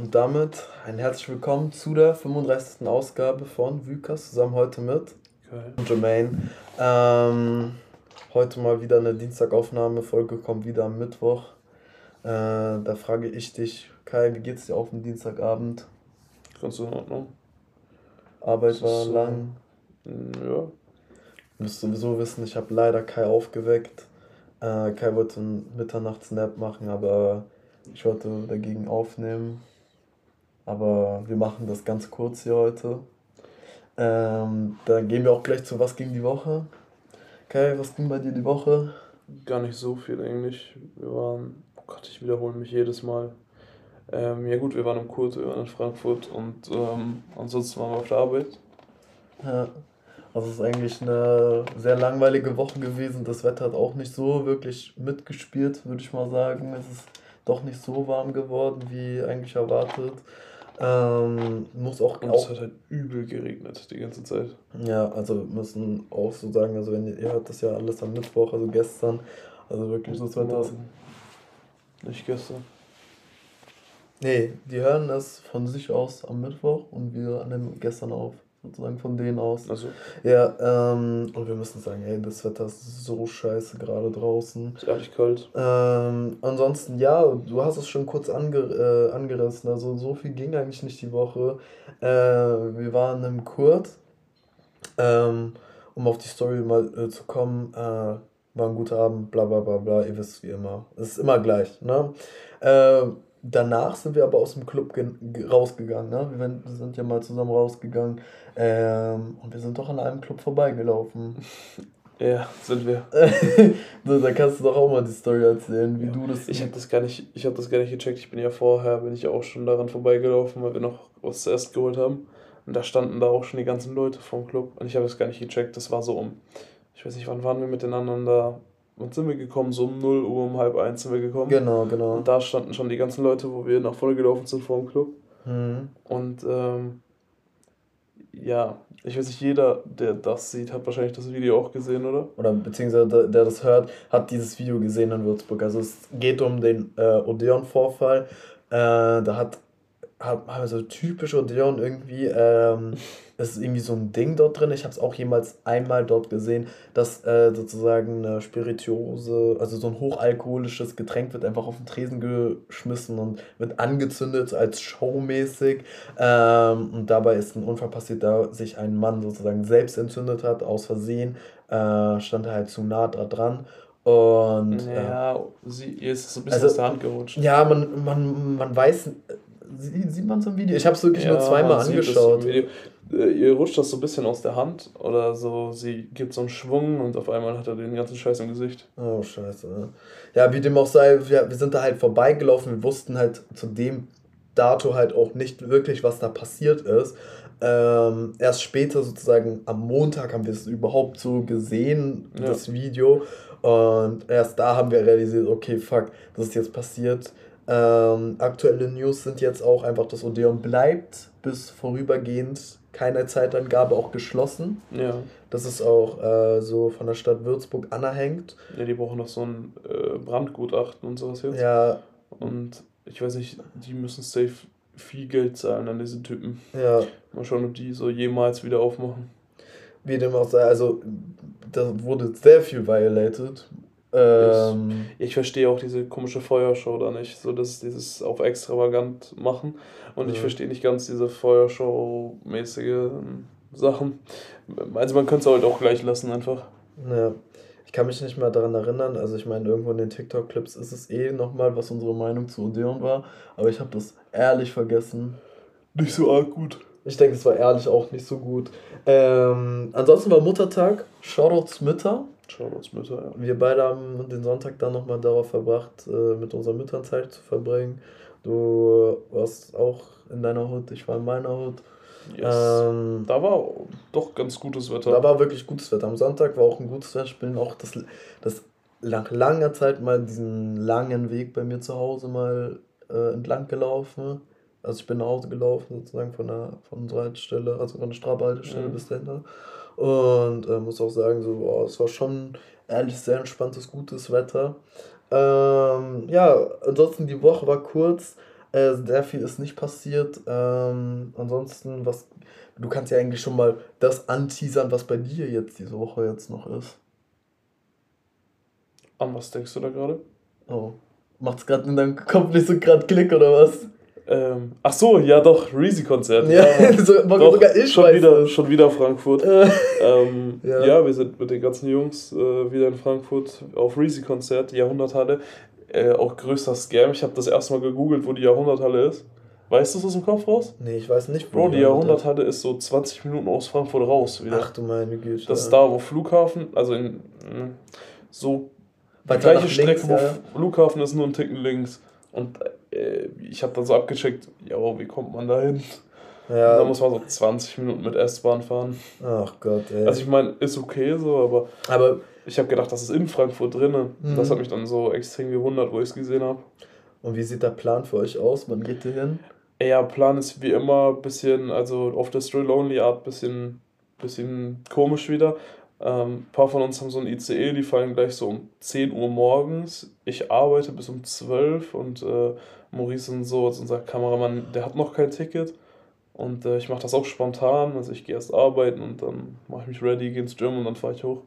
Und damit ein herzlich willkommen zu der 35. Ausgabe von Vykas, zusammen heute mit Geil. Jermaine. Ähm, heute mal wieder eine Dienstagaufnahme, Folge kommt wieder am Mittwoch. Äh, da frage ich dich, Kai, wie geht's dir auf dem Dienstagabend? Ganz in Ordnung. Arbeit war so, lang. Ja. Du musst sowieso wissen, ich habe leider Kai aufgeweckt. Äh, Kai wollte einen Mitternachtsnap machen, aber ich wollte dagegen aufnehmen. Aber wir machen das ganz kurz hier heute. Ähm, dann gehen wir auch gleich zu Was ging die Woche. Kai, was ging bei dir die Woche? Gar nicht so viel eigentlich. Wir waren, oh Gott, ich wiederhole mich jedes Mal. Ähm, ja gut, wir waren im Kurt, wir waren in Frankfurt und ähm, ansonsten waren wir auf der Arbeit. Ja, also es ist eigentlich eine sehr langweilige Woche gewesen. Das Wetter hat auch nicht so wirklich mitgespielt, würde ich mal sagen. Es ist doch nicht so warm geworden, wie eigentlich erwartet. Ähm, muss auch. Und es hat halt übel geregnet die ganze Zeit. Ja, also müssen auch so sagen, also wenn ihr, ihr hört das ja alles am Mittwoch, also gestern, also wirklich das Wetter. Nicht gestern. Nee, die hören es von sich aus am Mittwoch und wir nehmen gestern auf sozusagen von denen aus. Also. Ja, ähm, und wir müssen sagen, ey, das Wetter ist so scheiße gerade draußen. Ist ehrlich kalt. Ähm, ansonsten, ja, du hast es schon kurz ange, äh, angerissen, also so viel ging eigentlich nicht die Woche. Äh, wir waren im Kurt, ähm, um auf die Story mal äh, zu kommen, äh, war ein guter Abend, bla bla bla bla, ihr wisst wie immer. Es ist immer gleich, ne? Danach sind wir aber aus dem Club rausgegangen. Ne? Wir sind ja mal zusammen rausgegangen ähm, und wir sind doch an einem Club vorbeigelaufen. Ja, sind wir. da kannst du doch auch mal die Story erzählen, wie ja. du das. Ich habe das gar nicht, ich habe das gar nicht gecheckt. Ich bin ja vorher, bin ich auch schon daran vorbeigelaufen, weil wir noch was zu essen geholt haben. Und da standen da auch schon die ganzen Leute vom Club. Und ich habe das gar nicht gecheckt. Das war so um, ich weiß nicht, wann waren wir miteinander da? Wann sind wir gekommen? So um 0 Uhr, um halb eins sind wir gekommen. Genau, genau. Und da standen schon die ganzen Leute, wo wir nach vorne gelaufen sind vor dem Club. Mhm. Und ähm, ja, ich weiß nicht, jeder, der das sieht, hat wahrscheinlich das Video auch gesehen, oder? Oder beziehungsweise der, der das hört, hat dieses Video gesehen in Würzburg. Also es geht um den äh, Odeon-Vorfall. Äh, da hat, hat also typisch Odeon irgendwie ähm, es ist irgendwie so ein Ding dort drin. Ich habe es auch jemals einmal dort gesehen, dass äh, sozusagen eine Spirituose, also so ein hochalkoholisches Getränk wird einfach auf den Tresen geschmissen und wird angezündet als showmäßig. Ähm, und dabei ist ein Unfall passiert, da sich ein Mann sozusagen selbst entzündet hat, aus Versehen. Äh, stand er halt zu nah dran. Und, ja, äh, sie ist so ein bisschen also, aus der Hand gerutscht. Ja, man, man, man weiß, sieht man so im Video? Ich habe es wirklich ja, nur zweimal angeschaut. Äh, ihr rutscht das so ein bisschen aus der Hand oder so, sie gibt so einen Schwung und auf einmal hat er den ganzen Scheiß im Gesicht. Oh, scheiße. Ja, wie dem auch sei, wir, wir sind da halt vorbeigelaufen, wir wussten halt zu dem Dato halt auch nicht wirklich, was da passiert ist. Ähm, erst später sozusagen am Montag haben wir es überhaupt so gesehen, ja. das Video. Und erst da haben wir realisiert, okay, fuck, das ist jetzt passiert. Ähm, aktuelle News sind jetzt auch einfach, dass Odeon bleibt bis vorübergehend keine Zeitangabe auch geschlossen. Ja. Das ist auch äh, so von der Stadt Würzburg anerhängt. Ja, die brauchen noch so ein äh, Brandgutachten und sowas jetzt. Ja. Und ich weiß nicht, die müssen safe viel Geld zahlen an diese Typen. Ja. Mal schauen, ob die so jemals wieder aufmachen. Wie dem auch sei, also da wurde sehr viel violated. Ähm, ich, ich verstehe auch diese komische Feuershow da nicht, so dass dieses auf extravagant machen. Und ja. ich verstehe nicht ganz diese Feuershow-mäßige Sachen. Also man könnte es halt auch gleich lassen einfach. Ja. Ich kann mich nicht mehr daran erinnern, also ich meine, irgendwo in den TikTok-Clips ist es eh nochmal, was unsere Meinung zu Odeon war, aber ich habe das ehrlich vergessen. Nicht so arg gut. Ich denke, es war ehrlich auch nicht so gut. Ähm, ansonsten war Muttertag. Shoutouts Mütter. Shoutouts Mütter, ja. Wir beide haben den Sonntag dann nochmal darauf verbracht, äh, mit unseren Müttern Zeit zu verbringen. Du warst auch in deiner Hut, ich war in meiner Hut. Yes. Ähm, da war doch ganz gutes Wetter. Da war wirklich gutes Wetter. Am Sonntag war auch ein gutes Wetter. Ich bin auch das, das nach langer Zeit mal diesen langen Weg bei mir zu Hause mal äh, entlang gelaufen. Also ich bin nach Hause gelaufen, sozusagen von, der, von unserer Haltestelle, also von der Straße-Haltestelle mhm. bis dahinter. Und äh, muss auch sagen, so, boah, es war schon ehrlich sehr entspanntes, gutes Wetter. Ähm, ja, ansonsten die Woche war kurz. Äh, sehr viel ist nicht passiert. Ähm, ansonsten, was du kannst ja eigentlich schon mal das anteasern, was bei dir jetzt diese Woche jetzt noch ist. An was denkst du da gerade? Oh. Macht's gerade in deinem Kopf nicht so gerade Klick oder was? Ähm, ach so, ja doch, Reezy-Konzert. Ja, ja so, doch, sogar ich schon wieder, schon wieder Frankfurt. ähm, ja. ja. wir sind mit den ganzen Jungs äh, wieder in Frankfurt auf Reezy-Konzert, Jahrhunderthalle. Äh, auch größter Scam. Ich habe das erste Mal gegoogelt, wo die Jahrhunderthalle ist. Weißt du es aus dem Kopf raus? Nee, ich weiß nicht. Bro, die Jahrhunderthalle ist so 20 Minuten aus Frankfurt raus. Wieder. Ach du meine Güte. Das ist da, wo Flughafen, also in hm, so die gleiche Strecke, links, wo ja. Flughafen ist, nur ein Ticken links. Und äh, ich habe dann so abgecheckt, ja, wie kommt man da hin? Ja. Da muss man so 20 Minuten mit S-Bahn fahren. Ach Gott, ey. Also ich meine, ist okay so, aber, aber ich habe gedacht, das ist in Frankfurt drin. Mhm. Das hat mich dann so extrem gewundert, wo ich es gesehen habe. Und wie sieht der Plan für euch aus? Wann geht ihr hin? Ja, Plan ist wie immer ein bisschen, also auf der Stray Lonely Art bisschen, bisschen komisch wieder. Ähm, ein paar von uns haben so ein ICE, die fallen gleich so um 10 Uhr morgens. Ich arbeite bis um 12 und äh, Maurice und so, also unser Kameramann, der hat noch kein Ticket. Und äh, ich mache das auch spontan. Also ich gehe erst arbeiten und dann mache ich mich ready, gehe ins Gym und dann fahre ich hoch.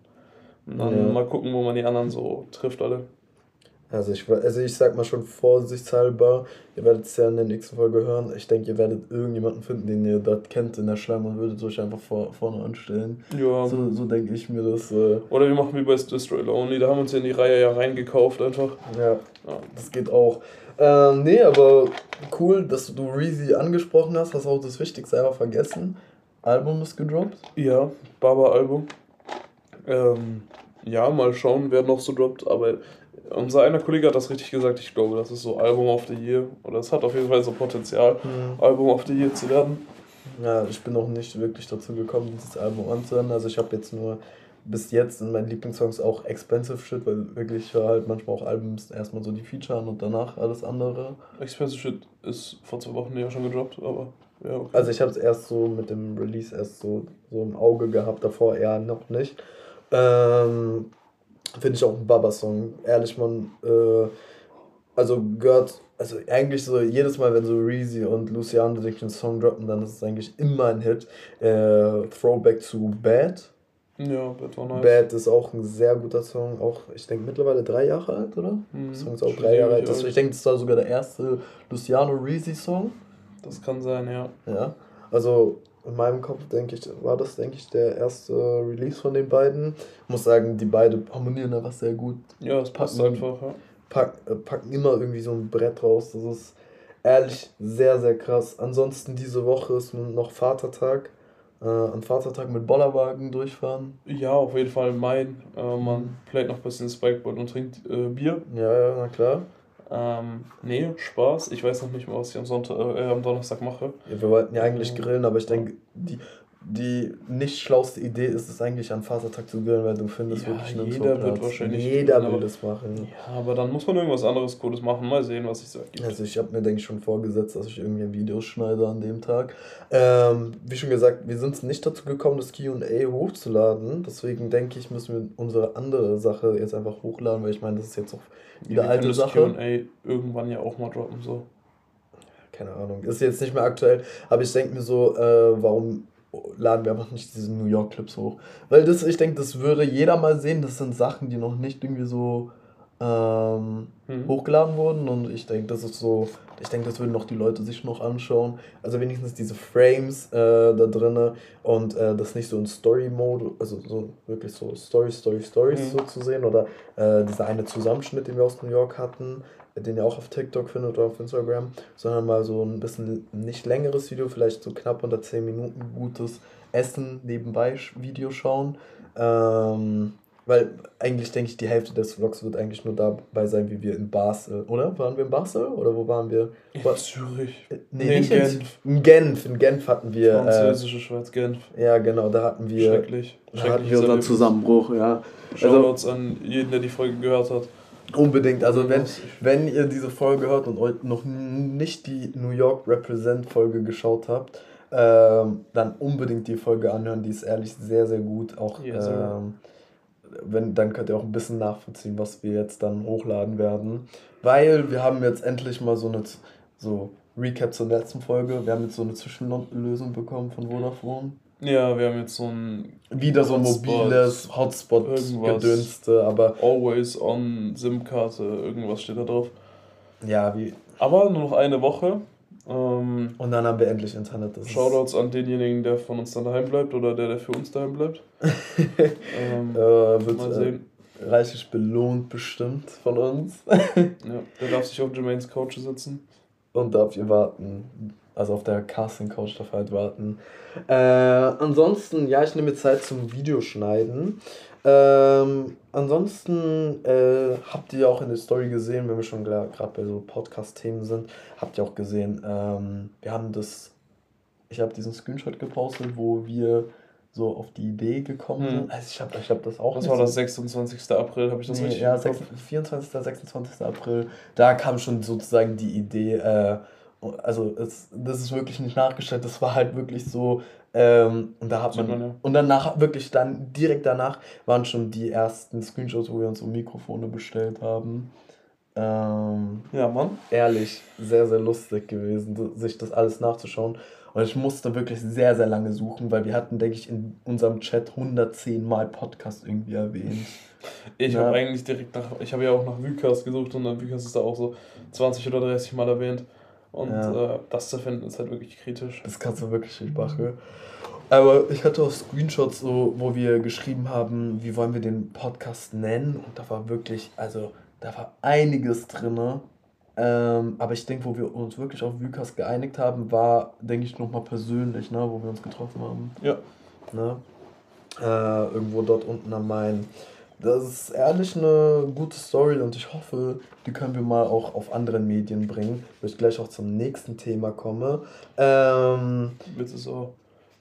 Und dann ja. mal gucken, wo man die anderen so trifft alle. Also ich, also ich sag mal schon vorsichtshalber, ihr werdet es ja in der nächsten Folge hören. Ich denke, ihr werdet irgendjemanden finden, den ihr dort kennt in der Schlange und würdet euch einfach vor, vorne anstellen. Ja. So, so denke ich mir das. Äh Oder wir machen wie bei Destroy Only, da haben wir uns ja in die Reihe ja reingekauft einfach. Ja, ja. das geht auch. Ähm, nee, aber cool, dass du Reezy angesprochen hast. Hast auch das Wichtigste einfach vergessen. Album ist gedroppt? Ja, Baba-Album. Ähm, ja, mal schauen, wer noch so droppt, aber unser einer Kollege hat das richtig gesagt, ich glaube, das ist so Album of the Year. Oder es hat auf jeden Fall so Potenzial, mhm. Album of the Year zu werden. Ja, ich bin auch nicht wirklich dazu gekommen, dieses Album anzuhören. Also ich habe jetzt nur bis jetzt in meinen Lieblingssongs auch Expensive Shit, weil wirklich ich höre halt manchmal auch Albums erstmal so die Feature an und danach alles andere. Expensive Shit ist vor zwei Wochen ja schon gedroppt, aber ja, okay. Also ich habe es erst so mit dem Release erst so, so im Auge gehabt, davor eher noch nicht. Ähm, Finde ich auch ein Baba-Song. Ehrlich, man, äh, also gehört, also eigentlich so jedes Mal, wenn so Reezy und Luciano sich einen Song droppen, dann ist es eigentlich immer ein Hit. Äh, Throwback zu Bad. Ja, Bad war nice. Bad ist auch ein sehr guter Song, auch ich denke mittlerweile drei Jahre alt, oder? Mhm. Der Song ist auch drei Jahre alt. Das, ich denke, das war sogar der erste Luciano Reezy Song. Das kann sein, ja. Ja, also in meinem Kopf, denke ich, war das, denke ich, der erste Release von den beiden. Ich muss sagen, die beiden harmonieren einfach sehr gut. Ja, es passt packen, einfach, ja. Pack, äh, packen immer irgendwie so ein Brett raus. Das ist ehrlich sehr, sehr krass. Ansonsten diese Woche ist noch Vatertag. Äh, an Vatertag mit Bollerwagen durchfahren. Ja, auf jeden Fall mein. Äh, man playt noch ein bisschen Spikeboard und trinkt äh, Bier. Ja, ja, na klar. Ähm, nee, Spaß. Ich weiß noch nicht mal, was ich am, Sonntag, äh, am Donnerstag mache. Ja, wir wollten ja eigentlich grillen, aber ich denke, die, die nicht schlauste Idee ist es eigentlich an Vatertag zu grillen, weil du findest ja, wirklich nirgendwo Jeder wird wahrscheinlich. Jeder will das machen. Ja, aber dann muss man irgendwas anderes Cooles machen. Mal sehen, was so ergibt. Also ich habe mir, denke ich, schon vorgesetzt, dass ich irgendwie Videos schneide an dem Tag. Ähm, wie schon gesagt, wir sind nicht dazu gekommen, das Q&A hochzuladen. Deswegen denke ich, müssen wir unsere andere Sache jetzt einfach hochladen, weil ich meine, das ist jetzt auch wieder ja, alte das Sache. Q&A irgendwann ja auch mal droppen, so. Keine Ahnung, ist jetzt nicht mehr aktuell, aber ich denke mir so, äh, warum laden wir einfach nicht diese New York Clips hoch. Weil das, ich denke, das würde jeder mal sehen. Das sind Sachen, die noch nicht irgendwie so ähm, mhm. hochgeladen wurden. Und ich denke, das ist so, ich denke, das würden noch die Leute sich noch anschauen. Also wenigstens diese Frames äh, da drinne und äh, das nicht so in Story-Mode, also so wirklich so Story, Story, Stories mhm. so zu sehen. Oder äh, dieser eine Zusammenschnitt, den wir aus New York hatten den ihr auch auf TikTok findet oder auf Instagram, sondern mal so ein bisschen nicht längeres Video, vielleicht so knapp unter 10 Minuten gutes Essen nebenbei Video schauen. Ähm, weil eigentlich denke ich, die Hälfte des Vlogs wird eigentlich nur dabei sein, wie wir in Basel, oder? Waren wir in Basel oder wo waren wir? In Zürich. Äh, nee, nee, nicht in Genf. In Genf. In Genf hatten wir. Äh, Französische äh, Schweiz, Genf. Ja, genau, da hatten wir. Schrecklich. Da hatten wir unseren Zusammenbruch, ja. Shoutouts also, an jeden, der die Folge gehört hat. Unbedingt. Also wenn, wenn ihr diese Folge hört und euch noch nicht die New York Represent Folge geschaut habt, ähm, dann unbedingt die Folge anhören. Die ist ehrlich sehr, sehr gut. Auch ähm, wenn, dann könnt ihr auch ein bisschen nachvollziehen, was wir jetzt dann hochladen werden. Weil wir haben jetzt endlich mal so eine so Recap zur letzten Folge. Wir haben jetzt so eine Zwischenlösung bekommen von Vodafone. Ja, wir haben jetzt so ein. Wieder so ein mobiles Hotspot-Gedönste, aber. Always on SIM-Karte, irgendwas steht da drauf. Ja, wie. Aber nur noch eine Woche. Ähm, und dann haben wir endlich Internet. Das Shoutouts an denjenigen, der von uns dann daheim bleibt oder der, der für uns daheim bleibt. ähm, äh, wird mal sehen. Äh, reichlich belohnt bestimmt von uns. ja, der darf sich auf Jermaines Couch sitzen. Und darf hier warten. Also auf der Casting-Couch darf er halt warten. Äh, ansonsten, ja, ich nehme mir Zeit zum Videoschneiden. Ähm, ansonsten äh, habt ihr auch in der Story gesehen, wenn wir schon gerade bei so Podcast-Themen sind, habt ihr auch gesehen, ähm, wir haben das, ich habe diesen Screenshot gepostet, wo wir so auf die Idee gekommen hm. sind. Also ich habe ich hab das auch. Das war das 26. April, habe ich das nee, richtig Ja, 6, 24. 26. April, da kam schon sozusagen die Idee, äh, also es, das ist wirklich nicht nachgestellt, das war halt wirklich so, ähm, und da hat man, ja. und danach, wirklich dann, direkt danach waren schon die ersten Screenshots, wo wir uns so Mikrofone bestellt haben. Ähm, ja, Mann. Ehrlich, sehr, sehr lustig gewesen, sich das alles nachzuschauen. Und ich musste wirklich sehr, sehr lange suchen, weil wir hatten, denke ich, in unserem Chat 110 Mal Podcast irgendwie erwähnt. Ich habe eigentlich direkt nach, ich habe ja auch nach Vycast gesucht und dann Vycast ist da auch so 20 oder 30 Mal erwähnt. Und ja. äh, das zu finden ist halt wirklich kritisch. Das kannst du wirklich nicht machen. Aber ich hatte auch Screenshots, so, wo wir geschrieben haben, wie wollen wir den Podcast nennen. Und da war wirklich, also da war einiges drin. Ähm, aber ich denke, wo wir uns wirklich auf Vycast geeinigt haben, war, denke ich, nochmal persönlich, ne, wo wir uns getroffen haben. Ja. Ne? Äh, irgendwo dort unten am Main. Das ist ehrlich eine gute Story und ich hoffe, die können wir mal auch auf anderen Medien bringen, wo ich gleich auch zum nächsten Thema komme. Ähm, Willst du so,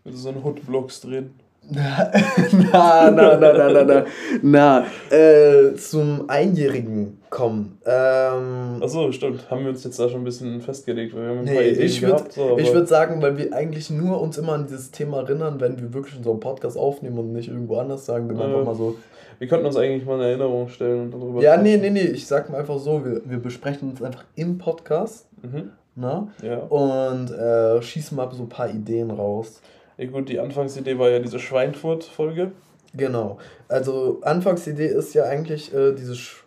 willst du so einen Hood-Vlogs drehen? na, na, na, na, na, na, na. Äh, zum Einjährigen kommen. Ähm, Achso, stimmt. Haben wir uns jetzt da schon ein bisschen festgelegt, weil wir haben ein nee, paar Ideen ich würd, So, ich würde sagen, weil wir eigentlich nur uns immer an dieses Thema erinnern, wenn wir wirklich so einem Podcast aufnehmen und nicht irgendwo anders sagen, wir äh, einfach mal so. Wir könnten uns eigentlich mal eine Erinnerung stellen und darüber Ja, nee, nee, nee. Ich sag mal einfach so, wir, wir besprechen uns einfach im Podcast. Mhm. Ne? Ja. Und äh, schießen mal so ein paar Ideen raus. Ja gut, die Anfangsidee war ja diese Schweinfurt-Folge. Genau. Also Anfangsidee ist ja eigentlich äh, dieses Sch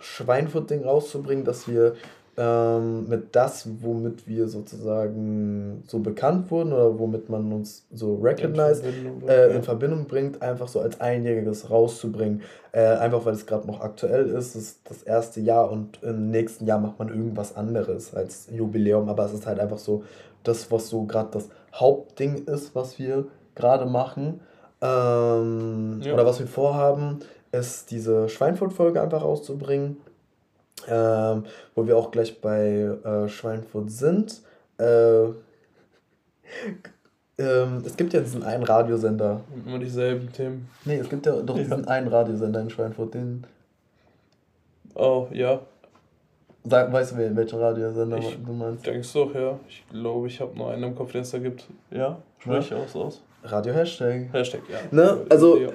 Schweinfurt-Ding rauszubringen, dass wir ähm, mit das, womit wir sozusagen so bekannt wurden oder womit man uns so recognized, in Verbindung, äh, in Verbindung bringt, einfach so als Einjähriges rauszubringen. Äh, einfach weil es gerade noch aktuell ist, ist das erste Jahr und im nächsten Jahr macht man irgendwas anderes als Jubiläum, aber es ist halt einfach so das, was so gerade das Hauptding ist, was wir gerade machen. Ähm, ja. Oder was wir vorhaben, ist diese Schweinfurt-Folge einfach rauszubringen. Ähm, wo wir auch gleich bei äh, Schweinfurt sind. Äh, ähm, es gibt ja diesen einen Radiosender. Immer dieselben Themen. Nee, es gibt ja doch ja. diesen einen Radiosender in Schweinfurt, den. Oh, ja. Sag, weißt du, welcher Radiosender ich du meinst? Denkst doch, ja. Ich glaube, ich habe nur einen im Kopf, den es da gibt. Ja, spreche ja. auch aus. Radio Hashtag. Hashtag, ja. Ne? Also,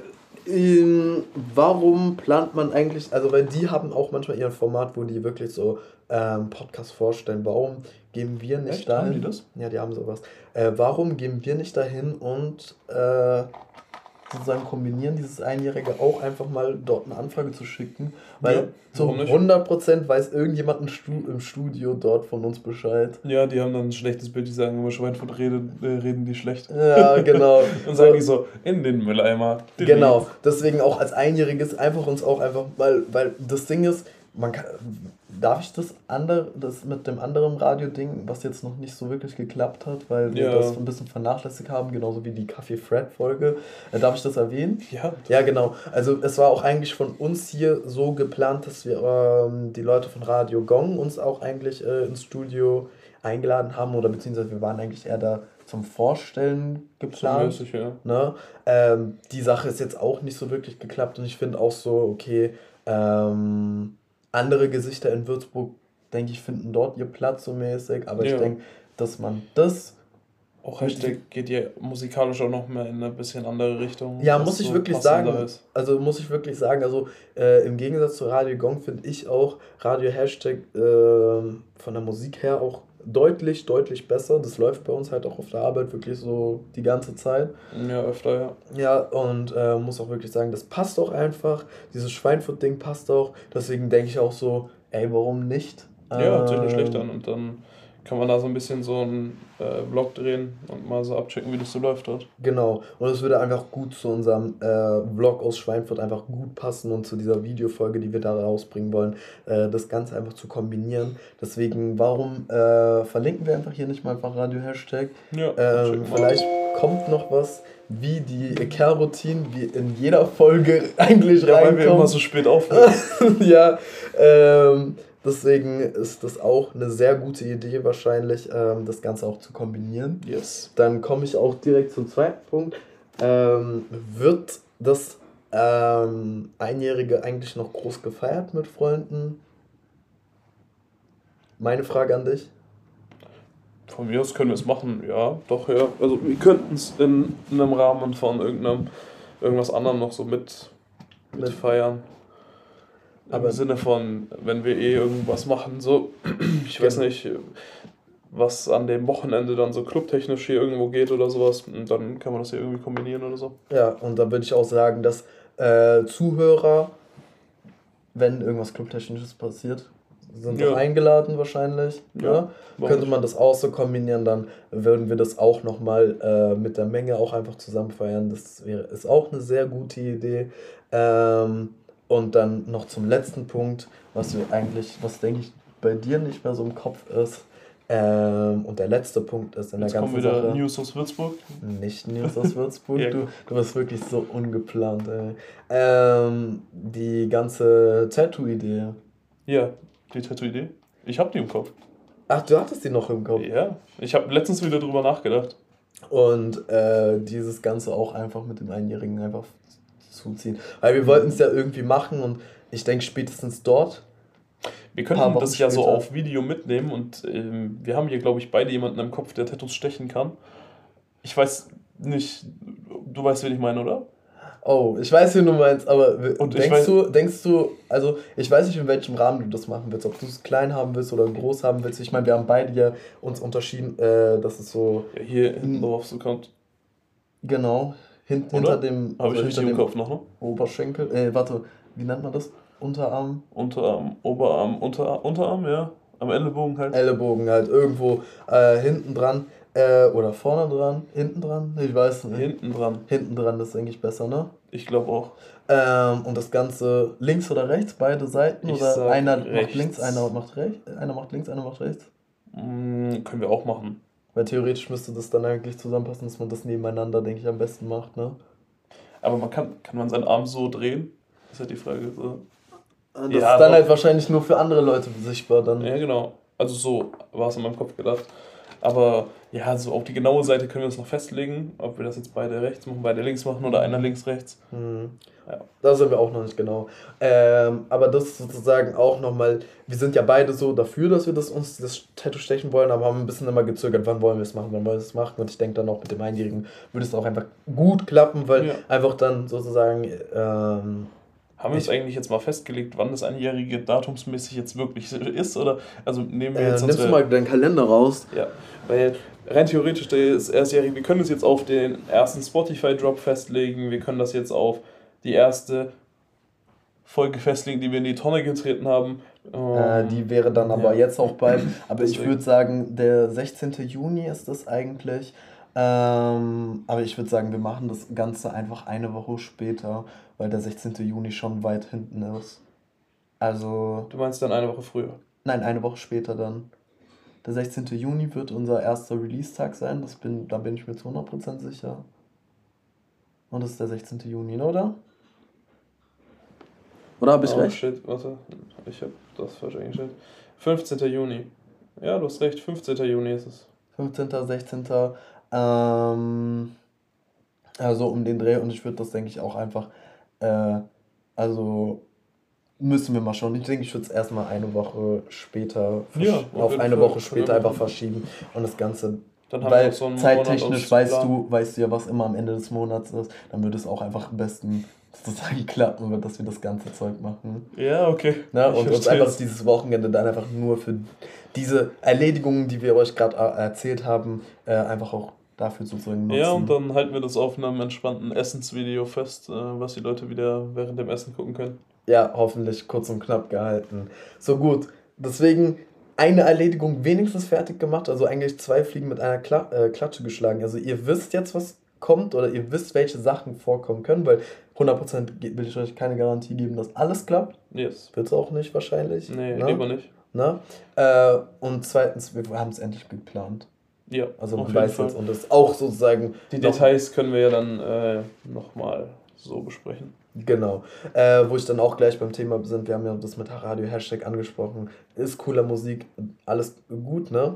ähm, warum plant man eigentlich, also weil die haben auch manchmal ihr Format, wo die wirklich so ähm, Podcast vorstellen. Warum gehen wir nicht Echt? dahin? Haben die das? Ja, die haben sowas. Äh, warum gehen wir nicht dahin und äh, sozusagen kombinieren, dieses Einjährige auch einfach mal dort eine Anfrage zu schicken, weil ja, zu 100% weiß irgendjemand im Studio dort von uns Bescheid. Ja, die haben dann ein schlechtes Bild, die sagen immer, Schweinfurt reden, äh, reden die schlecht. Ja, genau. Und sagen die so, in den Mülleimer. Genau, deswegen auch als Einjähriges einfach uns auch einfach, weil, weil das Ding ist, man kann, darf ich das andere, das mit dem anderen Radio-Ding, was jetzt noch nicht so wirklich geklappt hat, weil wir ja. das ein bisschen vernachlässigt haben, genauso wie die Kaffee Fred-Folge, äh, darf ich das erwähnen? Ja. Ja, genau. Also es war auch eigentlich von uns hier so geplant, dass wir ähm, die Leute von Radio Gong uns auch eigentlich äh, ins Studio eingeladen haben oder beziehungsweise wir waren eigentlich eher da zum Vorstellen geplant. So mäßig, ja. ne? Ähm, die Sache ist jetzt auch nicht so wirklich geklappt und ich finde auch so, okay, ähm, andere Gesichter in Würzburg, denke ich, finden dort ihr Platz so mäßig. Aber ja. ich denke, dass man das. Auch Hashtag geht ja musikalisch auch noch mehr in eine bisschen andere Richtung. Ja, muss ich so wirklich sagen. Ist. Also muss ich wirklich sagen, also äh, im Gegensatz zu Radio Gong finde ich auch Radio Hashtag äh, von der Musik her auch deutlich, deutlich besser. Das läuft bei uns halt auch auf der Arbeit wirklich so die ganze Zeit. Ja, öfter, ja. Ja, und äh, muss auch wirklich sagen, das passt auch einfach. Dieses Schweinfurt-Ding passt auch. Deswegen denke ich auch so, ey, warum nicht? Ja, hört sich nicht schlecht an. Und dann kann man da so ein bisschen so einen äh, Vlog drehen und mal so abchecken, wie das so läuft dort. Genau. Und es würde einfach gut zu unserem äh, Vlog aus Schweinfurt einfach gut passen und zu dieser Videofolge, die wir da rausbringen wollen, äh, das Ganze einfach zu kombinieren. Deswegen, warum äh, verlinken wir einfach hier nicht mal einfach Radio-Hashtag? Ja, ähm, vielleicht kommt noch was wie die Care-Routine, wie in jeder Folge eigentlich ja, reinkommt. weil wir immer so spät aufhören. ja, ähm, Deswegen ist das auch eine sehr gute Idee, wahrscheinlich ähm, das Ganze auch zu kombinieren. Yes. Dann komme ich auch direkt zum zweiten Punkt. Ähm, wird das ähm, Einjährige eigentlich noch groß gefeiert mit Freunden? Meine Frage an dich. Von mir aus können wir es machen, ja, doch, ja. Also wir könnten es in, in einem Rahmen von irgendeinem, irgendwas anderem noch so mit, mit feiern. Aber Im Sinne von, wenn wir eh irgendwas machen, so, ich weiß nicht, was an dem Wochenende dann so clubtechnisch hier irgendwo geht oder sowas, dann kann man das hier irgendwie kombinieren oder so. Ja, und da würde ich auch sagen, dass äh, Zuhörer, wenn irgendwas clubtechnisches passiert, sind ja. eingeladen wahrscheinlich. Ja, ja. Könnte man das auch so kombinieren, dann würden wir das auch nochmal äh, mit der Menge auch einfach zusammen feiern. Das wäre, ist auch eine sehr gute Idee. Ähm, und dann noch zum letzten Punkt, was wir eigentlich, was denke ich bei dir nicht mehr so im Kopf ist. Ähm, und der letzte Punkt ist in Jetzt der ganzen kommen wieder Sache. News aus Würzburg? Nicht News aus Würzburg, ja. du, du bist wirklich so ungeplant, ey. Ähm, die ganze Tattoo-Idee. Ja, die Tattoo-Idee. Ich habe die im Kopf. Ach, du hattest die noch im Kopf? Ja, ich habe letztens wieder drüber nachgedacht. Und äh, dieses Ganze auch einfach mit dem Einjährigen einfach zuziehen. Weil wir wollten es ja irgendwie machen und ich denke spätestens dort. Wir könnten das ja so auf Video mitnehmen und ähm, wir haben hier, glaube ich, beide jemanden im Kopf, der Tattoos stechen kann. Ich weiß nicht, du weißt, wen ich meine, oder? Oh, ich weiß, wie du meinst, aber und denkst du, denkst du, also ich weiß nicht, in welchem Rahmen du das machen willst, ob du es klein haben willst oder groß haben willst. Ich meine, wir haben beide ja uns unterschieden, äh, dass es so. Ja, hier hinten drauf so kommt. Genau, Hint, hinter dem. Habe ich richtig im Kopf noch, ne? Oberschenkel. Äh, warte, wie nennt man das? Unterarm? Unterarm, Oberarm, Unter, Unterarm, ja. Am Ellenbogen halt. Ellenbogen halt, irgendwo äh, hinten dran. Äh, oder vorne dran, hinten dran, ich weiß nicht. Hinten dran. Hinten dran, das ist eigentlich besser, ne? Ich glaube auch. Ähm, und das Ganze links oder rechts, beide Seiten? Ich oder einer rechts. macht links, einer macht rechts? Einer macht links, einer macht rechts? Mm, können wir auch machen. Weil theoretisch müsste das dann eigentlich zusammenpassen, dass man das nebeneinander, denke ich, am besten macht, ne? Aber man kann, kann man seinen Arm so drehen? Das ist halt die Frage. So. Das ja, ist dann halt wahrscheinlich nur für andere Leute sichtbar dann. Ja, genau. Also so war es in meinem Kopf gedacht. Aber ja, so auf die genaue Seite können wir uns noch festlegen, ob wir das jetzt beide rechts machen, beide links machen oder einer links rechts. Mhm. Ja. Da sind wir auch noch nicht genau. Ähm, aber das ist sozusagen auch nochmal, wir sind ja beide so dafür, dass wir das, uns das Tattoo stechen wollen, aber haben ein bisschen immer gezögert, wann wollen wir es machen, wann wollen wir es machen. Und ich denke dann auch mit dem Einjährigen würde es auch einfach gut klappen, weil ja. einfach dann sozusagen ähm, haben wir uns eigentlich jetzt mal festgelegt, wann das Einjährige datumsmäßig jetzt wirklich ist? Oder also nehmen wir jetzt. Äh, nimmst du mal deinen Kalender raus? Ja, weil rein theoretisch das Erstjährige, wir können es jetzt auf den ersten Spotify-Drop festlegen, wir können das jetzt auf die erste Folge festlegen, die wir in die Tonne getreten haben. Äh, die wäre dann aber ja. jetzt auch bald. Aber ich würde sagen, der 16. Juni ist das eigentlich. Ähm, aber ich würde sagen, wir machen das Ganze einfach eine Woche später, weil der 16. Juni schon weit hinten ist. Also. Du meinst dann eine Woche früher? Nein, eine Woche später dann. Der 16. Juni wird unser erster Release-Tag sein, das bin, da bin ich mir zu 100% sicher. Und das ist der 16. Juni, oder? Oder habe ich oh, recht? Shit, warte, ich habe das falsch eingestellt. 15. Juni. Ja, du hast recht, 15. Juni ist es. 15., 16. Ähm, also um den Dreh und ich würde das, denke ich, auch einfach, äh, also müssen wir mal schauen. Ich denke, ich würde es erstmal eine Woche später, ja, auf eine Woche später einfach verschieben und das Ganze. Weil so zeittechnisch weißt du, weißt du ja, was immer am Ende des Monats ist, dann würde es auch einfach am besten sozusagen klappen wird, dass wir das ganze Zeug machen. Ja, okay. Ne? Und uns einfach dieses Wochenende dann einfach nur für diese Erledigungen, die wir euch gerade äh, erzählt haben, äh, einfach auch dafür sozusagen nutzen. Ja, und dann halten wir das auf einem entspannten Essensvideo fest, äh, was die Leute wieder während dem Essen gucken können. Ja, hoffentlich kurz und knapp gehalten. So gut, deswegen eine Erledigung wenigstens fertig gemacht, also eigentlich zwei Fliegen mit einer Kla äh, Klatsche geschlagen. Also ihr wisst jetzt, was kommt oder ihr wisst, welche Sachen vorkommen können, weil 100% will ich euch keine Garantie geben, dass alles klappt. Yes. Wird es auch nicht wahrscheinlich. Nee, ne? lieber nicht. Ne? Äh, und zweitens, wir haben es endlich geplant. Ja, also man weiß Fall. jetzt und das auch sozusagen. Die Details können wir ja dann äh, nochmal so besprechen. Genau. Äh, wo ich dann auch gleich beim Thema sind, wir haben ja das mit Radio Hashtag angesprochen. Ist cooler Musik, alles gut, ne?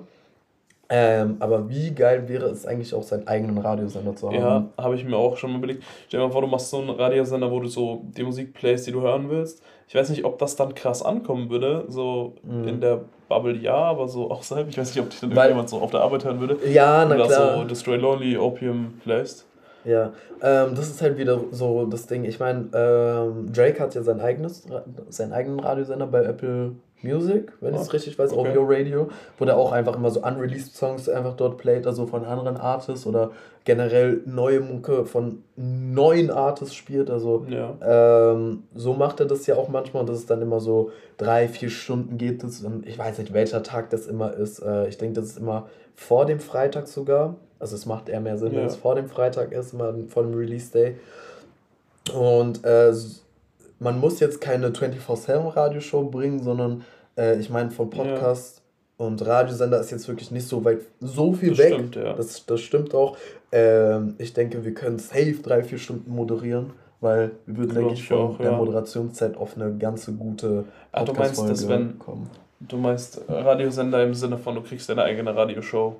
Ähm, aber wie geil wäre es eigentlich auch, seinen eigenen Radiosender zu haben? Ja, habe ich mir auch schon mal überlegt. Stell dir mal vor, du machst so einen Radiosender, wo du so die Musik playst, die du hören willst. Ich weiß nicht, ob das dann krass ankommen würde. So mhm. in der Bubble ja, aber so außerhalb. Ich weiß nicht, ob dich dann Weil, irgendjemand so auf der Arbeit hören würde. Ja, na klar. so Destroy Lonely, Opium playst. Ja, ähm, das ist halt wieder so das Ding. Ich meine, ähm, Drake hat ja sein eigenes, seinen eigenen Radiosender bei Apple Music, wenn ich es richtig weiß, okay. Audio Radio, wo der auch einfach immer so unreleased Songs einfach dort playt, also von anderen Artists oder generell neue Mucke von neuen Artists spielt. Also ja. ähm, so macht er das ja auch manchmal und das ist dann immer so drei, vier Stunden geht es. Und ich weiß nicht, welcher Tag das immer ist. Äh, ich denke, das ist immer vor dem Freitag sogar. Also es macht eher mehr Sinn, ja. wenn es vor dem Freitag ist, mal vor dem Release Day. Und äh, man muss jetzt keine 24-7-Radioshow bringen, sondern äh, ich meine, von Podcast ja. und Radiosender ist jetzt wirklich nicht so weit, so viel das weg. Stimmt, ja. das, das stimmt auch. Ähm, ich denke, wir können safe drei, vier Stunden moderieren, weil wir würden, denke ich, von der Moderationszeit auf eine ganze gute Ach, du meinst, dass wenn, kommen. Du meinst Radiosender im Sinne von, du kriegst deine eigene Radioshow.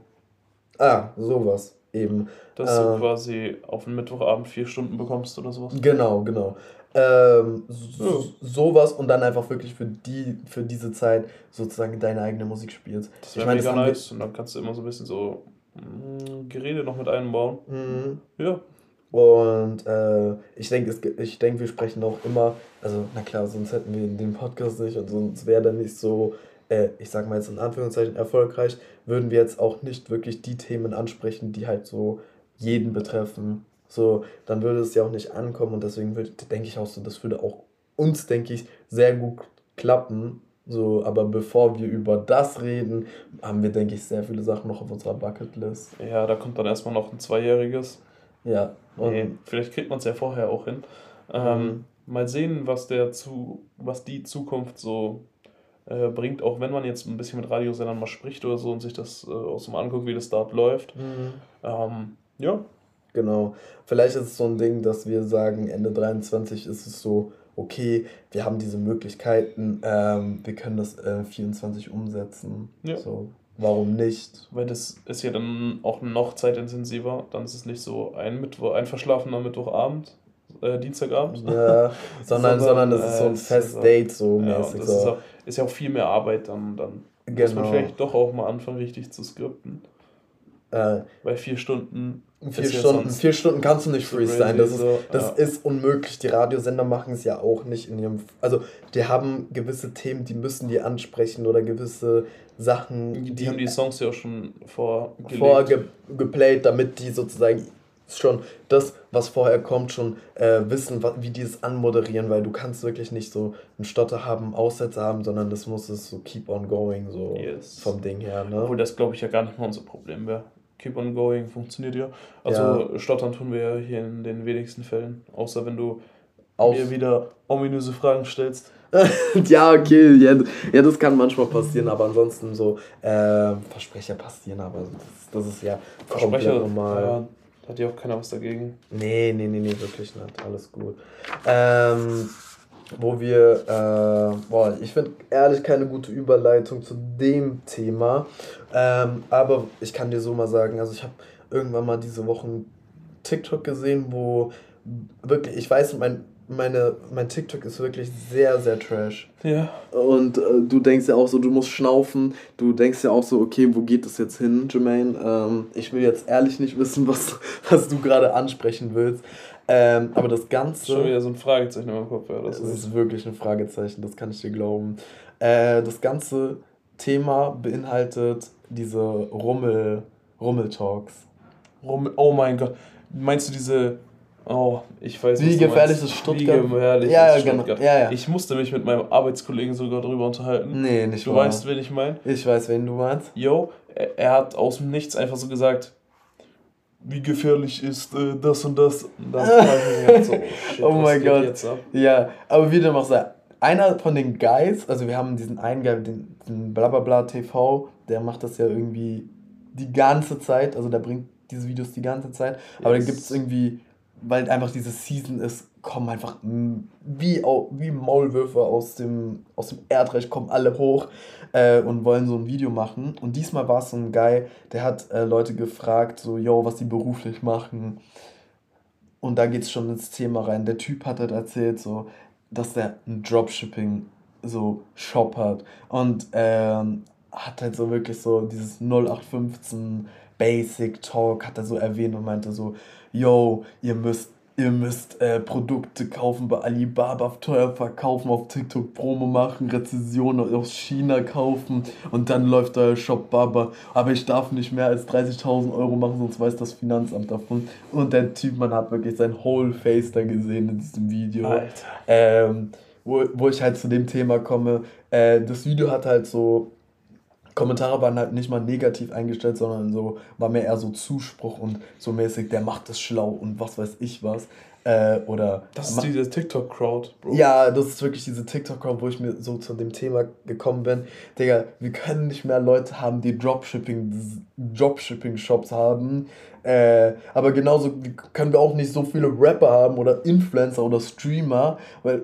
Ah, sowas eben. Dass ähm, du quasi auf einen Mittwochabend vier Stunden bekommst oder sowas. Genau, genau. Ähm, so, sowas und dann einfach wirklich für die für diese Zeit sozusagen deine eigene Musik spielst. Das wäre mega nice und dann kannst du immer so ein bisschen so mh, mm, Gerede noch mit einbauen. Mhm. Ja. Und äh, ich denke, ich denke, wir sprechen auch immer, also na klar, sonst hätten wir den Podcast nicht und sonst wäre der nicht so äh, ich sag mal jetzt in Anführungszeichen erfolgreich, würden wir jetzt auch nicht wirklich die Themen ansprechen, die halt so jeden betreffen. So, dann würde es ja auch nicht ankommen und deswegen würde, denke ich auch so, das würde auch uns, denke ich, sehr gut klappen. So, aber bevor wir über das reden, haben wir, denke ich, sehr viele Sachen noch auf unserer Bucketlist. Ja, da kommt dann erstmal noch ein zweijähriges. Ja. Und nee, vielleicht kriegt man es ja vorher auch hin. Ähm, mhm. Mal sehen, was der zu, was die Zukunft so äh, bringt, auch wenn man jetzt ein bisschen mit Radiosendern mal spricht oder so und sich das äh, auch so mal anguckt, wie das dort läuft. Mhm. Ähm, ja. Genau. Vielleicht ist es so ein Ding, dass wir sagen, Ende 23 ist es so, okay, wir haben diese Möglichkeiten, ähm, wir können das äh, 24 umsetzen. Ja. So, warum nicht? Weil das ist ja dann auch noch zeitintensiver. Dann ist es nicht so ein Mittwoch, ein verschlafener Mittwochabend, äh, Dienstagabend. Ja, sondern, sondern, das ist so ein Fest-Date so mäßig. Ja, das so. Ist, auch, ist, ja auch viel mehr Arbeit dann. dann genau. muss man genau. vielleicht doch auch mal anfangen, richtig zu skripten. Äh, Weil vier Stunden. Vier Stunden, vier Stunden kannst du nicht freestylen. Das, ist, das ja. ist unmöglich. Die Radiosender machen es ja auch nicht in ihrem. Also, die haben gewisse Themen, die müssen die ansprechen oder gewisse Sachen. Die, die haben die Songs ja auch schon vorgelegt. vorgeplayt, damit die sozusagen schon das, was vorher kommt, schon äh, wissen, wie die es anmoderieren, weil du kannst wirklich nicht so einen Stotter haben, Aussätze haben, sondern das muss es so keep on going, so yes. vom Ding her. Ne? Obwohl das, glaube ich, ja gar nicht mal unser Problem wäre. Keep on going funktioniert ja. Also ja. stottern tun wir ja hier in den wenigsten Fällen, außer wenn du Auf. mir wieder ominöse Fragen stellst. ja, okay, ja, ja, das kann manchmal passieren, aber ansonsten so äh, Versprecher passieren, aber das, das ist ja Versprecher normal. Ja, hat ja auch keiner was dagegen. Nee, nee, nee, nee, wirklich nicht. Alles gut. Ähm, wo wir, äh, boah, ich finde ehrlich keine gute Überleitung zu dem Thema. Ähm, aber ich kann dir so mal sagen, also ich habe irgendwann mal diese Woche TikTok gesehen, wo wirklich, ich weiß, mein meine, mein TikTok ist wirklich sehr, sehr trash. Ja. Und äh, du denkst ja auch so, du musst schnaufen. Du denkst ja auch so, okay, wo geht das jetzt hin, Jermaine? Ähm, ich will jetzt ehrlich nicht wissen, was, was du gerade ansprechen willst. Ähm, aber das Ganze. Schon wieder so ein Fragezeichen meinem Kopf, ja. Das ist wirklich ein Fragezeichen, das kann ich dir glauben. Äh, das ganze Thema beinhaltet diese Rummel, Rummel-Talks. Rummel, oh mein Gott. Meinst du diese. Oh, ich weiß nicht. Wie gefährlich ist Stuttgart? Wie gefährlich ja, ist Stuttgart. Genau. Ja, ja. Ich musste mich mit meinem Arbeitskollegen sogar darüber unterhalten. Nee, nicht Du wahr. weißt, wen ich meine? Ich weiß, wen du meinst. Yo, er, er hat aus dem Nichts einfach so gesagt, wie gefährlich ist äh, das und das. Halt so, oh, shit, oh mein Gott. Ja, aber wie dem auch sei, einer von den Guys, also wir haben diesen einen Guy, den, den Blablabla TV, der macht das ja irgendwie die ganze Zeit, also der bringt diese Videos die ganze Zeit, yes. aber dann gibt es irgendwie, weil einfach diese Season ist, kommen einfach wie, wie Maulwürfe aus dem, aus dem Erdreich, kommen alle hoch äh, und wollen so ein Video machen. Und diesmal war es so ein Guy, der hat äh, Leute gefragt, so, yo, was die beruflich machen. Und da geht es schon ins Thema rein. Der Typ hat halt erzählt, so, dass der ein Dropshipping so Shop hat und ähm, hat halt so wirklich so dieses 0815 Basic Talk hat er so erwähnt und meinte so, yo, ihr müsst ihr müsst äh, Produkte kaufen bei Alibaba, teuer verkaufen, auf TikTok Promo machen, Rezessionen aus China kaufen und dann läuft euer Shop Baba. Aber ich darf nicht mehr als 30.000 Euro machen, sonst weiß das Finanzamt davon. Und der Typ, man hat wirklich sein Whole Face da gesehen in diesem Video. Alter. Ähm, wo, wo ich halt zu dem Thema komme. Äh, das Video hat halt so Kommentare waren halt nicht mal negativ eingestellt, sondern so war mehr eher so Zuspruch und so mäßig, der macht es schlau und was weiß ich was. Äh, oder das ist diese TikTok-Crowd, Bro. Ja, das ist wirklich diese TikTok-Crowd, wo ich mir so zu dem Thema gekommen bin. Digga, wir können nicht mehr Leute haben, die Dropshipping, Dropshipping-Shops haben. Äh, aber genauso können wir auch nicht so viele Rapper haben oder Influencer oder Streamer, weil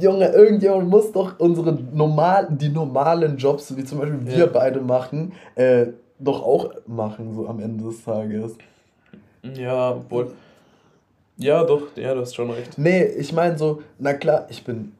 Junge, irgendjemand muss doch unsere normal, die normalen Jobs, wie zum Beispiel wir ja. beide machen, äh, doch auch machen, so am Ende des Tages. Ja, wohl. Ja, doch, ja, du hast schon recht. Nee, ich meine so, na klar, ich bin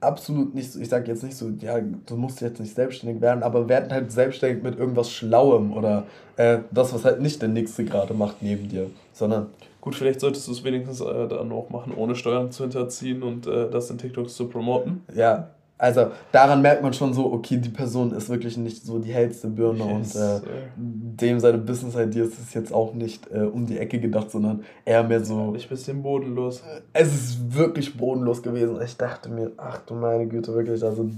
absolut nicht so, ich sage jetzt nicht so, ja, du musst jetzt nicht selbstständig werden, aber werden halt selbstständig mit irgendwas Schlauem oder äh, das, was halt nicht der Nächste gerade macht neben dir, sondern Gut, vielleicht solltest du es wenigstens äh, dann auch machen, ohne Steuern zu hinterziehen und äh, das in TikToks zu promoten. Ja, also daran merkt man schon so, okay, die Person ist wirklich nicht so die hellste Birne yes. und äh, dem seine Business-Idee ist jetzt auch nicht äh, um die Ecke gedacht, sondern eher mehr so. Ich bisschen bodenlos. Es ist wirklich bodenlos gewesen. Ich dachte mir, ach du meine Güte, wirklich, also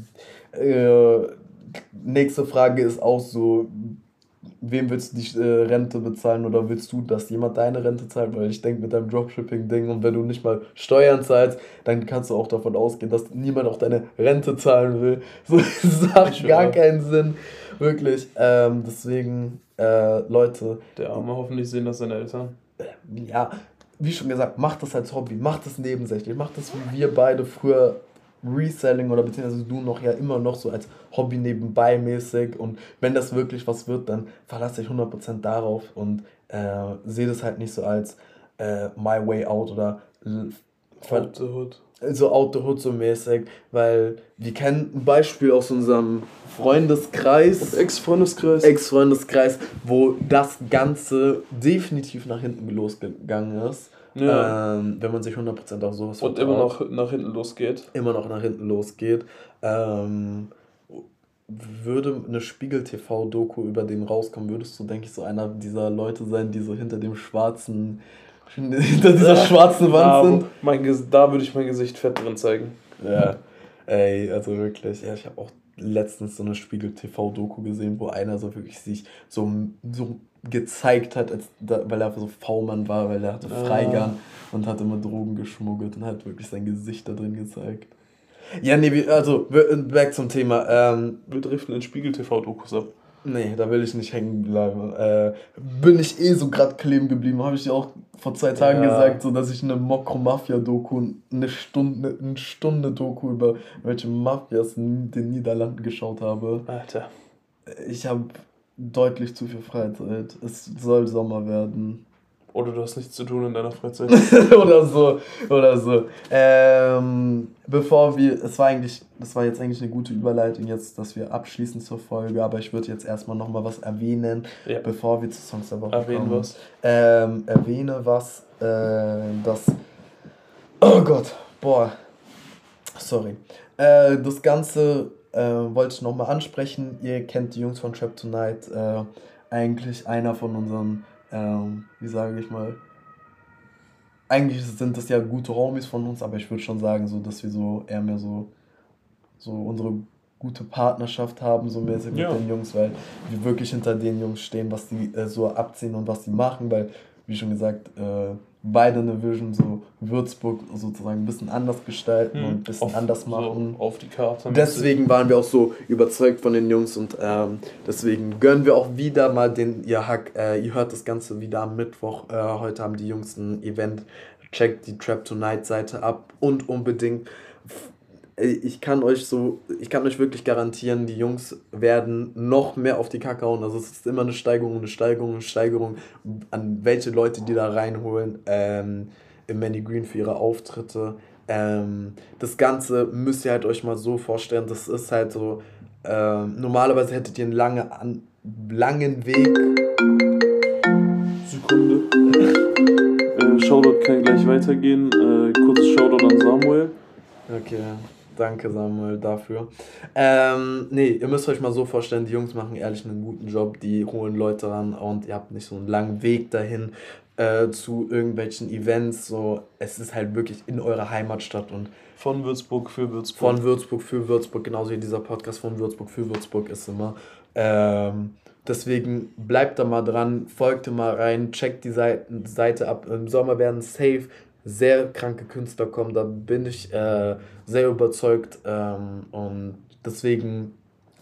äh, nächste Frage ist auch so, wem willst du die äh, Rente bezahlen oder willst du, dass jemand deine Rente zahlt? Weil ich denke, mit deinem Dropshipping-Ding und wenn du nicht mal Steuern zahlst, dann kannst du auch davon ausgehen, dass niemand auch deine Rente zahlen will. So, das macht gar keinen Sinn. Wirklich. Ähm, deswegen, äh, Leute. Der Arme hoffentlich sehen das seine Eltern. Äh, ja, wie schon gesagt, mach das als Hobby, mach das nebensächlich, mach das wie wir beide früher Reselling oder beziehungsweise du noch ja immer noch so als Hobby nebenbei mäßig und wenn das wirklich was wird, dann verlasse ich 100% darauf und äh, sehe das halt nicht so als äh, my way out oder out the hood. so out the hood so mäßig, weil wir kennen ein Beispiel aus unserem Freundeskreis, Ex-Freundeskreis, Ex-Freundeskreis, wo das Ganze definitiv nach hinten losgegangen ist ja. Ähm, wenn man sich 100% auf sowas Und immer noch nach hinten losgeht. Immer noch nach hinten losgeht. Ähm, würde eine Spiegel-TV-Doku über den rauskommen, würdest du, denke ich, so einer dieser Leute sein, die so hinter dem schwarzen, hinter dieser schwarzen Wand da, sind? Mein, da würde ich mein Gesicht fett drin zeigen. Ja, ey, also wirklich. Ja, ich habe auch letztens so eine Spiegel-TV-Doku gesehen, wo einer so wirklich sich so, so gezeigt hat, als da, weil er so V-Mann war, weil er hatte. Freigang ah. und hat immer Drogen geschmuggelt und hat wirklich sein Gesicht da drin gezeigt. Ja, nee, also, back zum Thema. Ähm, wir driften in Spiegel-TV-Dokus ab. Nee, da will ich nicht hängen bleiben. Äh, bin ich eh so gerade kleben geblieben. Habe ich dir auch vor zwei Tagen ja. gesagt, so dass ich eine Mokro-Mafia-Doku, eine Stunde, eine Stunde Doku über welche Mafias in den Niederlanden geschaut habe. Alter. Ich habe deutlich zu viel Freizeit. Es soll Sommer werden. Oder du hast nichts zu tun in deiner Freizeit. oder so, oder so. Ähm, bevor wir, es war eigentlich, das war jetzt eigentlich eine gute Überleitung jetzt, dass wir abschließen zur Folge, aber ich würde jetzt erstmal nochmal was erwähnen, ja. bevor wir zu Songs der Woche Erwähnen kommen. was. Ähm, erwähne was, äh, dass Oh Gott, boah. Sorry. Äh, das Ganze äh, wollte ich nochmal ansprechen. Ihr kennt die Jungs von Trap Tonight. Äh, eigentlich einer von unseren, ähm, wie sage ich mal, eigentlich sind das ja gute Homies von uns, aber ich würde schon sagen, so, dass wir so eher mehr so, so unsere gute Partnerschaft haben, so mäßig ja. mit den Jungs, weil wir wirklich hinter den Jungs stehen, was die äh, so abziehen und was die machen, weil, wie schon gesagt, äh, beide eine Vision, so Würzburg sozusagen ein bisschen anders gestalten hm, und ein bisschen auf, anders machen. So auf die Karte. Deswegen waren wir auch so überzeugt von den Jungs und ähm, deswegen gönnen wir auch wieder mal den, ihr Hack, äh, ihr hört das Ganze wieder am Mittwoch. Äh, heute haben die Jungs ein Event. Checkt die Trap Tonight Seite ab und unbedingt ich kann euch so, ich kann euch wirklich garantieren, die Jungs werden noch mehr auf die Kacke hauen. Also es ist immer eine Steigerung, eine Steigerung, eine Steigerung, an welche Leute die da reinholen ähm, im Manny Green für ihre Auftritte. Ähm, das Ganze müsst ihr halt euch mal so vorstellen, das ist halt so, ähm, normalerweise hättet ihr einen lange, an, langen Weg. Sekunde. äh, Shoutout kann gleich weitergehen. Äh, kurzes Shoutout an Samuel. Okay. Danke, Samuel, dafür. Ähm, nee, ihr müsst euch mal so vorstellen, die Jungs machen ehrlich einen guten Job, die holen Leute ran und ihr habt nicht so einen langen Weg dahin äh, zu irgendwelchen Events. So, es ist halt wirklich in eurer Heimatstadt und von Würzburg für Würzburg. Von Würzburg für Würzburg, genauso wie dieser Podcast von Würzburg für Würzburg ist immer. Ähm, deswegen bleibt da mal dran, folgt mal rein, checkt die Seite, Seite ab. Im Sommer werden safe sehr kranke Künstler kommen. Da bin ich äh, sehr überzeugt. Ähm, und deswegen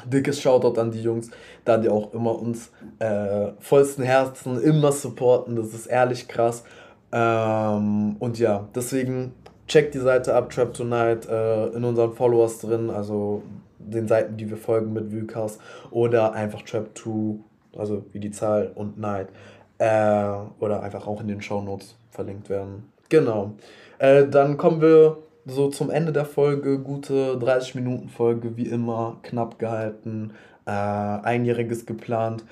dickes Shoutout an die Jungs, da die auch immer uns äh, vollsten Herzen immer supporten. Das ist ehrlich krass. Ähm, und ja, deswegen checkt die Seite ab, Trap Tonight, äh, in unseren Followers drin, also den Seiten, die wir folgen mit Vucast oder einfach Trap2, also wie die Zahl und Night. Äh, oder einfach auch in den Show Notes verlinkt werden. Genau. Äh, dann kommen wir so zum Ende der Folge. Gute 30 Minuten Folge, wie immer, knapp gehalten. Äh, einjähriges geplant.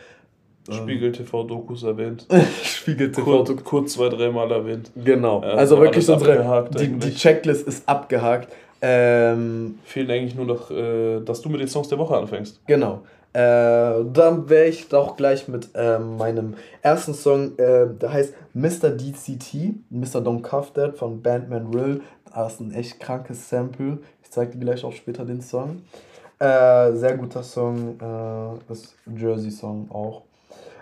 Ähm, Spiegel TV Dokus erwähnt. Spiegel TV Dokus. Kurz, zwei, dreimal erwähnt. Genau. Ja, also wirklich unsere. Die, die, Checklist ist abgehakt. Ähm, Fehlt eigentlich nur noch, äh, dass du mit den Songs der Woche anfängst. Genau. Äh, dann wäre ich doch gleich mit äh, meinem ersten Song, äh, der heißt Mr. DCT, Mr. Don't Cuff That von Bandman Rill. Das ist ein echt krankes Sample. Ich zeige dir gleich auch später den Song. Äh, sehr guter Song, äh, ist Jersey-Song auch.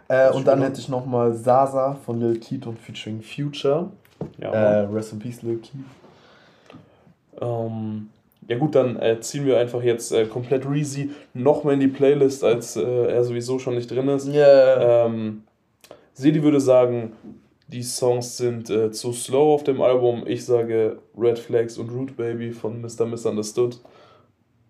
Äh, und dann hätte ich nochmal Sasa von Lil Keith und featuring Future. Ja, Rest in Peace, Lil Keith. Ähm, ja gut, dann äh, ziehen wir einfach jetzt äh, komplett Reezy nochmal in die Playlist, als äh, er sowieso schon nicht drin ist. Yeah. Ähm, Sedi würde sagen, die Songs sind äh, zu slow auf dem Album. Ich sage Red Flags und Root Baby von Mr. Misunderstood.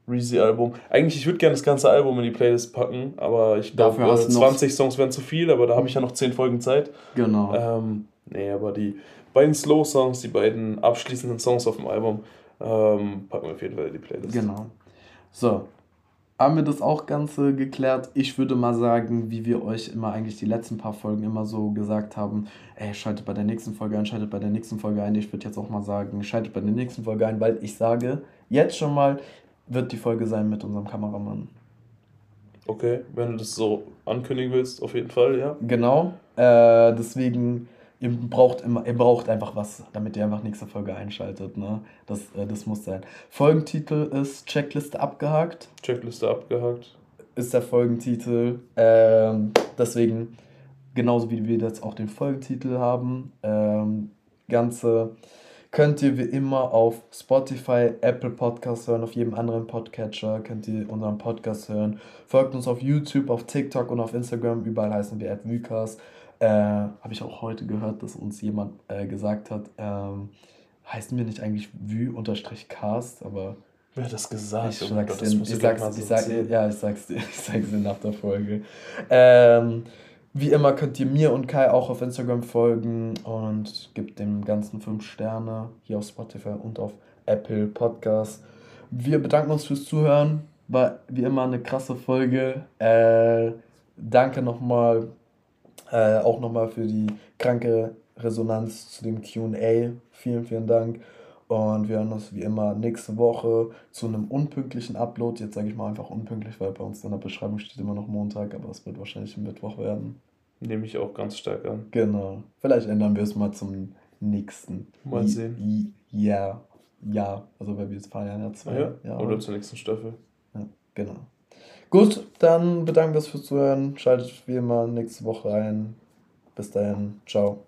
Reezy Album. Eigentlich, ich würde gerne das ganze Album in die Playlist packen, aber ich glaube, äh, 20 Songs wären zu viel, aber da habe ich ja noch 10 Folgen Zeit. Genau. Ähm, nee, aber die beiden Slow-Songs, die beiden abschließenden Songs auf dem Album, ähm, packen wir auf jeden Fall in die Playlist. Genau. So, haben wir das auch Ganze geklärt. Ich würde mal sagen, wie wir euch immer eigentlich die letzten paar Folgen immer so gesagt haben, ey, schaltet bei der nächsten Folge ein, schaltet bei der nächsten Folge ein. Ich würde jetzt auch mal sagen, schaltet bei der nächsten Folge ein, weil ich sage, jetzt schon mal wird die Folge sein mit unserem Kameramann. Okay, wenn du das so ankündigen willst, auf jeden Fall, ja. Genau. Äh, deswegen ihr braucht immer, ihr braucht einfach was, damit ihr einfach nächste Folge einschaltet. Ne? Das, äh, das muss sein. Folgentitel ist Checkliste abgehakt. Checkliste abgehakt. Ist der Folgentitel. Ähm, deswegen, genauso wie wir jetzt auch den Folgentitel haben, ähm, Ganze könnt ihr wie immer auf Spotify, Apple Podcasts hören, auf jedem anderen Podcatcher könnt ihr unseren Podcast hören. Folgt uns auf YouTube, auf TikTok und auf Instagram. Überall heißen wir Advycast. Äh, Habe ich auch heute gehört, dass uns jemand äh, gesagt hat, ähm, heißen wir nicht eigentlich Vue-Cast, aber. Wer hat das gesagt? Ich, oh sag's Gott, dir, ich sag's, ich sag, ja, ich sag's dir, ich sag's dir nach der Folge. Ähm, wie immer könnt ihr mir und Kai auch auf Instagram folgen und gebt dem Ganzen 5 Sterne hier auf Spotify und auf Apple Podcasts. Wir bedanken uns fürs Zuhören. War wie immer eine krasse Folge. Äh, danke nochmal äh, auch nochmal für die kranke Resonanz zu dem QA. Vielen, vielen Dank. Und wir hören uns wie immer nächste Woche zu einem unpünktlichen Upload. Jetzt sage ich mal einfach unpünktlich, weil bei uns in der Beschreibung steht immer noch Montag, aber es wird wahrscheinlich Mittwoch werden. Nehme ich auch ganz stark an. Genau. Vielleicht ändern wir es mal zum nächsten. Mal I sehen. Ja. Ja. Also weil wir jetzt feiern ja zwei. Ja, ja. Oder zur nächsten Staffel. Ja, genau. Gut, dann bedanken wir uns fürs Zuhören. Schaltet wie immer nächste Woche ein. Bis dahin. Ciao.